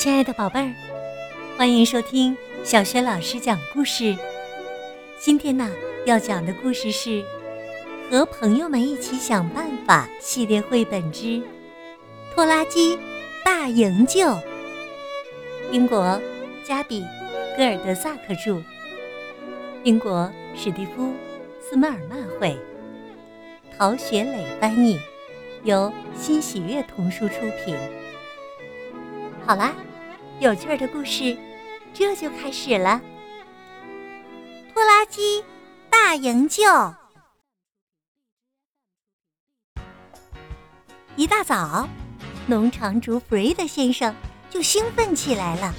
亲爱的宝贝儿，欢迎收听小雪老师讲故事。今天呢，要讲的故事是《和朋友们一起想办法》系列绘本之《拖拉机大营救》。英国加比·戈尔德萨克著，英国史蒂夫·斯麦尔曼绘，陶学磊翻译，由新喜悦童书出品。好啦，有趣的故事这就开始了。拖拉机大营救。一大早，农场主弗瑞德先生就兴奋起来了。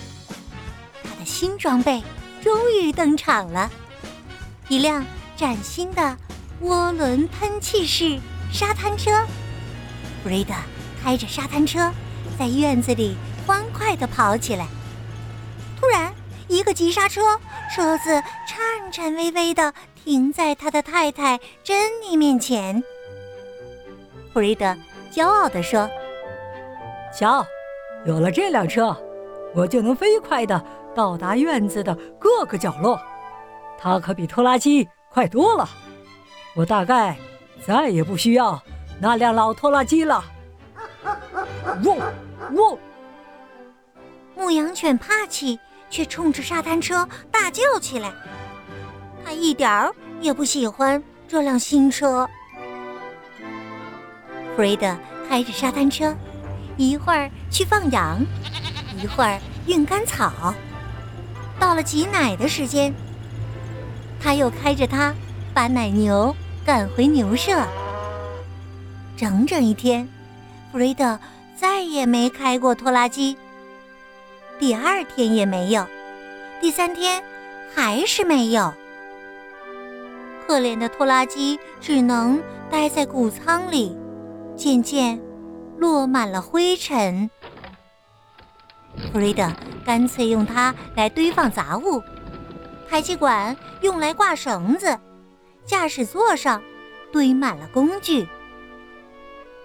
他的新装备终于登场了，一辆崭新的涡轮喷气式沙滩车。弗瑞德开着沙滩车在院子里欢快地跑起来。突然，一个急刹车，车子颤颤巍巍地停在他的太太珍妮面前。弗瑞德骄傲地说：“瞧，有了这辆车，我就能飞快地到达院子的各个角落。它可比拖拉机快多了。我大概再也不需要那辆老拖拉机了。”喔喔！牧羊犬帕奇却冲着沙滩车大叫起来，他一点儿也不喜欢这辆新车。弗瑞德开着沙滩车，一会儿去放羊，一会儿运干草。到了挤奶的时间，他又开着它把奶牛赶回牛舍。整整一天，弗瑞德再也没开过拖拉机。第二天也没有，第三天还是没有。可怜的拖拉机只能待在谷仓里。渐渐落满了灰尘。弗瑞德干脆用它来堆放杂物，排气管用来挂绳子，驾驶座上堆满了工具。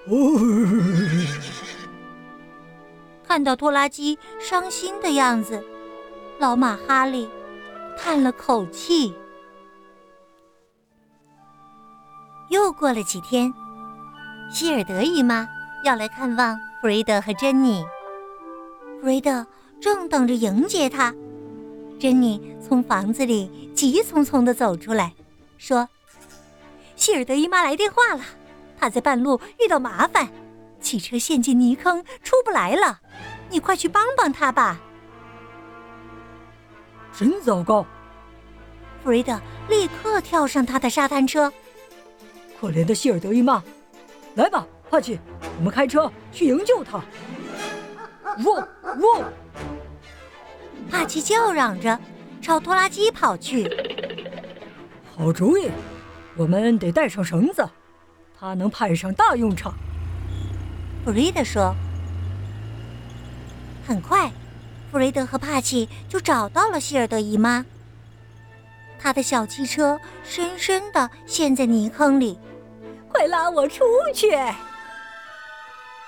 看到拖拉机伤心的样子，老马哈利叹了口气。又过了几天。希尔德姨妈要来看望弗瑞德和珍妮。弗瑞德正等着迎接她，珍妮从房子里急匆匆地走出来，说：“希尔德姨妈来电话了，她在半路遇到麻烦，汽车陷进泥坑出不来了，你快去帮帮他吧。”真糟糕！弗瑞德立刻跳上他的沙滩车。可怜的希尔德伊曼。来吧，帕奇，我们开车去营救他。喔喔！帕奇叫嚷着朝拖拉机跑去。好主意，我们得带上绳子，它能派上大用场。弗瑞德说。很快，弗瑞德和帕奇就找到了希尔德姨妈。他的小汽车深深的陷在泥坑里。快拉我出去！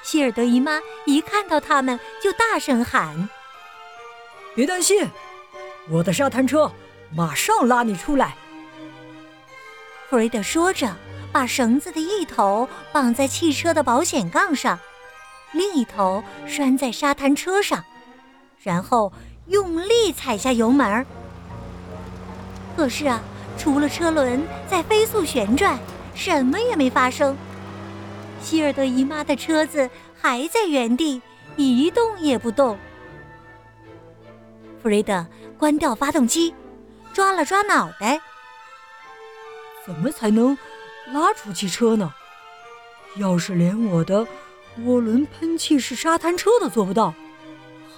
希尔德姨妈一看到他们，就大声喊：“别担心，我的沙滩车马上拉你出来。”弗瑞德说着，把绳子的一头绑在汽车的保险杠上，另一头拴在沙滩车上，然后用力踩下油门。可是啊，除了车轮在飞速旋转。什么也没发生，希尔德姨妈的车子还在原地一动也不动。弗瑞德关掉发动机，抓了抓脑袋，怎么才能拉出汽车呢？要是连我的涡轮喷气式沙滩车都做不到，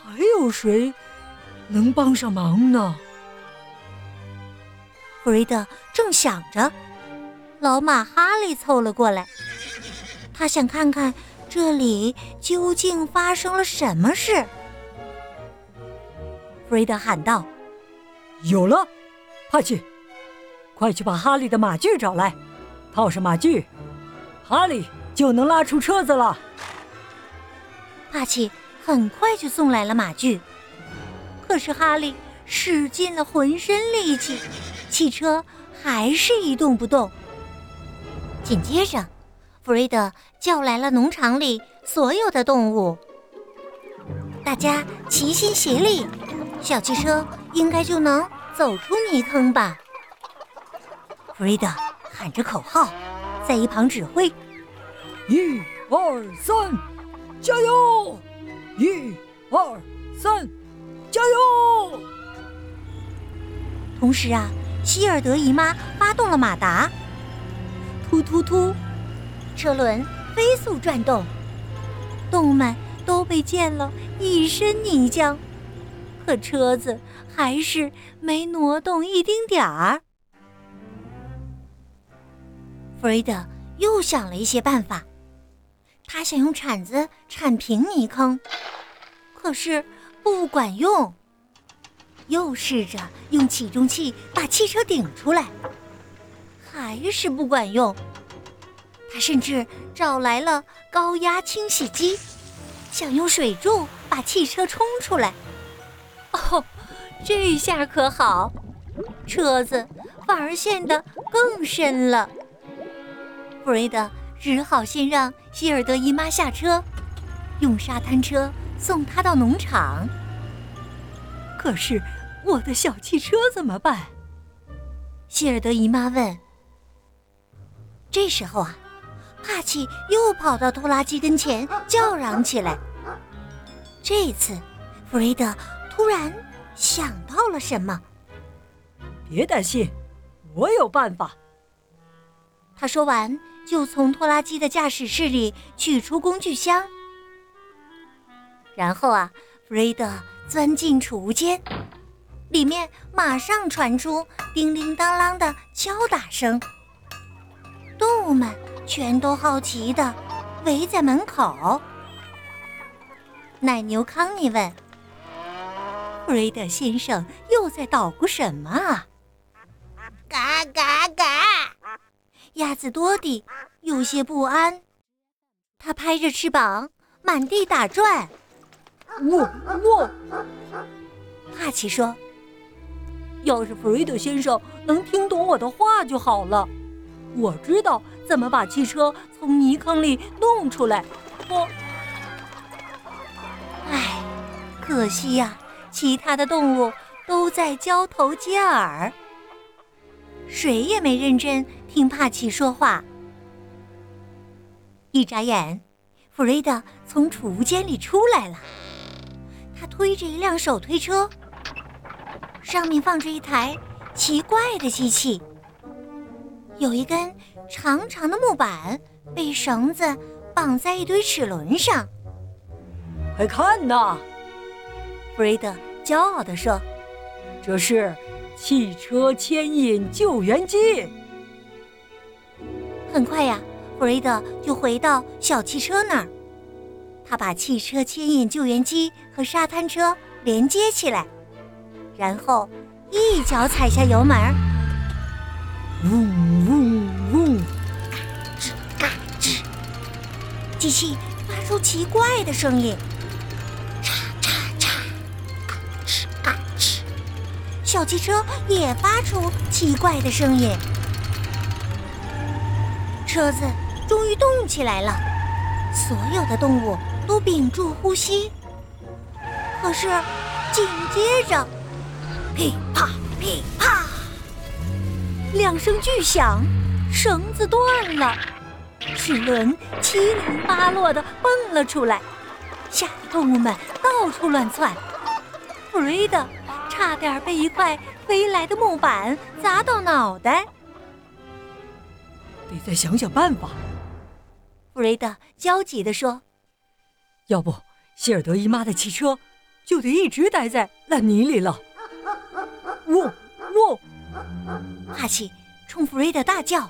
还有谁能帮上忙呢？弗瑞德正想着。老马哈利凑了过来，他想看看这里究竟发生了什么事。弗瑞德喊道：“有了，帕奇，快去把哈利的马具找来，套上马具，哈利就能拉出车子了。”帕奇很快就送来了马具。可是哈利使尽了浑身力气，汽车还是一动不动。紧接着，弗瑞德叫来了农场里所有的动物，大家齐心协力，小汽车应该就能走出泥坑吧。弗瑞德喊着口号，在一旁指挥：“一、二、三，加油！一、二、三，加油！”同时啊，希尔德姨妈发动了马达。突突突！车轮飞速转动，动物们都被溅了一身泥浆，可车子还是没挪动一丁点儿。弗瑞德又想了一些办法，他想用铲子铲平泥坑，可是不管用；又试着用起重器把汽车顶出来。还是不管用，他甚至找来了高压清洗机，想用水柱把汽车冲出来。哦，这下可好，车子反而陷得更深了。弗瑞德只好先让希尔德姨妈下车，用沙滩车送她到农场。可是我的小汽车怎么办？希尔德姨妈问。这时候啊，帕奇又跑到拖拉机跟前叫嚷起来。这次，弗瑞德突然想到了什么。别担心，我有办法。他说完，就从拖拉机的驾驶室里取出工具箱。然后啊，弗瑞德钻进储物间，里面马上传出叮叮当啷的敲打声。动物们全都好奇的围在门口。奶牛康妮问：“弗瑞德先生又在捣鼓什么啊？”“嘎嘎嘎！”鸭子多迪有些不安，它拍着翅膀满地打转。“我我！”帕奇说：“要是弗瑞德先生能听懂我的话就好了。”我知道怎么把汽车从泥坑里弄出来。我，唉，可惜呀，其他的动物都在交头接耳，谁也没认真听帕奇说话。一眨眼，弗瑞德从储物间里出来了，他推着一辆手推车，上面放着一台奇怪的机器。有一根长长的木板被绳子绑在一堆齿轮上。快看呐！弗瑞德骄傲地说：“这是汽车牵引救援机。”很快呀，弗瑞德就回到小汽车那儿。他把汽车牵引救援机和沙滩车连接起来，然后一脚踩下油门，嗡嗡嗡，嘎吱嘎吱。机器发出奇怪的声音，嚓嚓嚓，嘎吱嘎吱。小汽车也发出奇怪的声音，车子终于动起来了。所有的动物都屏住呼吸。可是，紧接着，噼啪噼啪，两声巨响，绳子断了。齿轮七零八落的蹦了出来，吓得动物们到处乱窜。弗瑞德差点被一块飞来的木板砸到脑袋。得再想想办法。弗瑞德焦急地说：“要不，希尔德姨妈的汽车就得一直待在烂泥里了。”喔喔！哈奇冲弗瑞德大叫，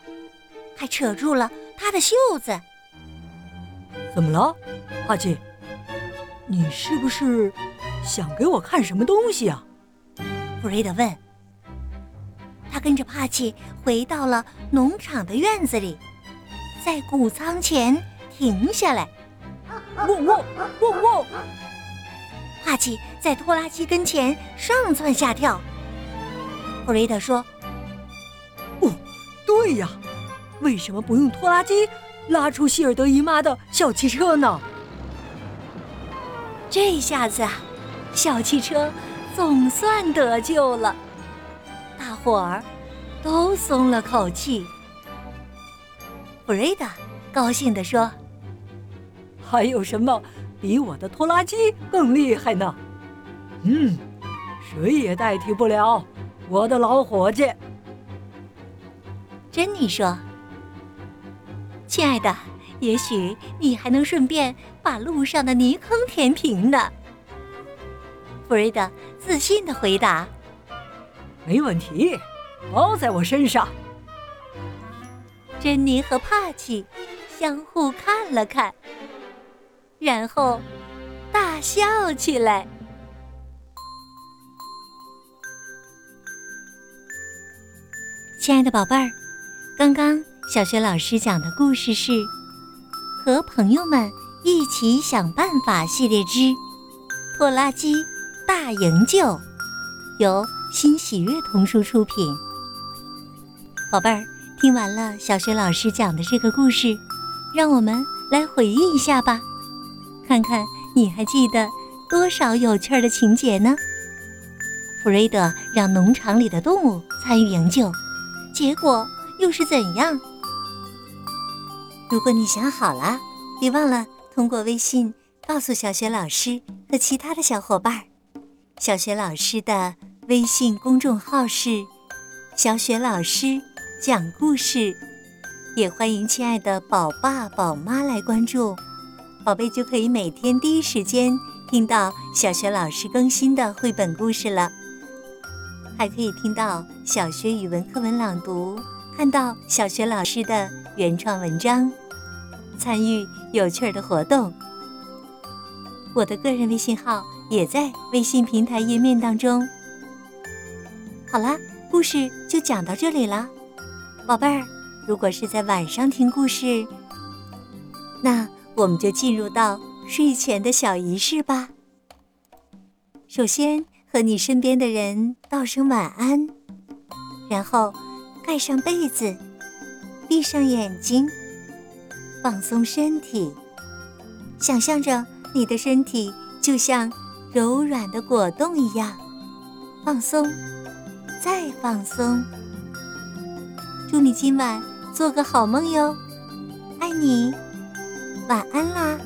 还扯住了。他的袖子怎么了，哈奇？你是不是想给我看什么东西啊？弗瑞德问。他跟着帕奇回到了农场的院子里，在谷仓前停下来。汪汪汪汪！帕奇在拖拉机跟前上蹿下跳。弗瑞德说：“哦，对呀，为什么不用拖拉机拉出希尔德姨妈的小汽车呢？”这下子啊，小汽车总算得救了，大伙儿都松了口气。弗瑞达高兴地说：“还有什么比我的拖拉机更厉害呢？嗯，谁也代替不了我的老伙计。”珍妮说：“亲爱的。”也许你还能顺便把路上的泥坑填平呢。”弗瑞德自信的回答。“没问题，包在我身上。”珍妮和帕奇相互看了看，然后大笑起来。亲爱的宝贝儿，刚刚小学老师讲的故事是。和朋友们一起想办法系列之《拖拉机大营救》，由新喜悦童书出品。宝贝儿，听完了小学老师讲的这个故事，让我们来回忆一下吧，看看你还记得多少有趣的情节呢？弗瑞德让农场里的动物参与营救，结果又是怎样？如果你想好了，别忘了通过微信告诉小雪老师和其他的小伙伴。小雪老师的微信公众号是“小雪老师讲故事”，也欢迎亲爱的宝爸宝妈来关注，宝贝就可以每天第一时间听到小雪老师更新的绘本故事了，还可以听到小学语文课文朗读，看到小学老师的原创文章。参与有趣的活动，我的个人微信号也在微信平台页面当中。好啦，故事就讲到这里了，宝贝儿。如果是在晚上听故事，那我们就进入到睡前的小仪式吧。首先和你身边的人道声晚安，然后盖上被子，闭上眼睛。放松身体，想象着你的身体就像柔软的果冻一样放松，再放松。祝你今晚做个好梦哟，爱你，晚安啦。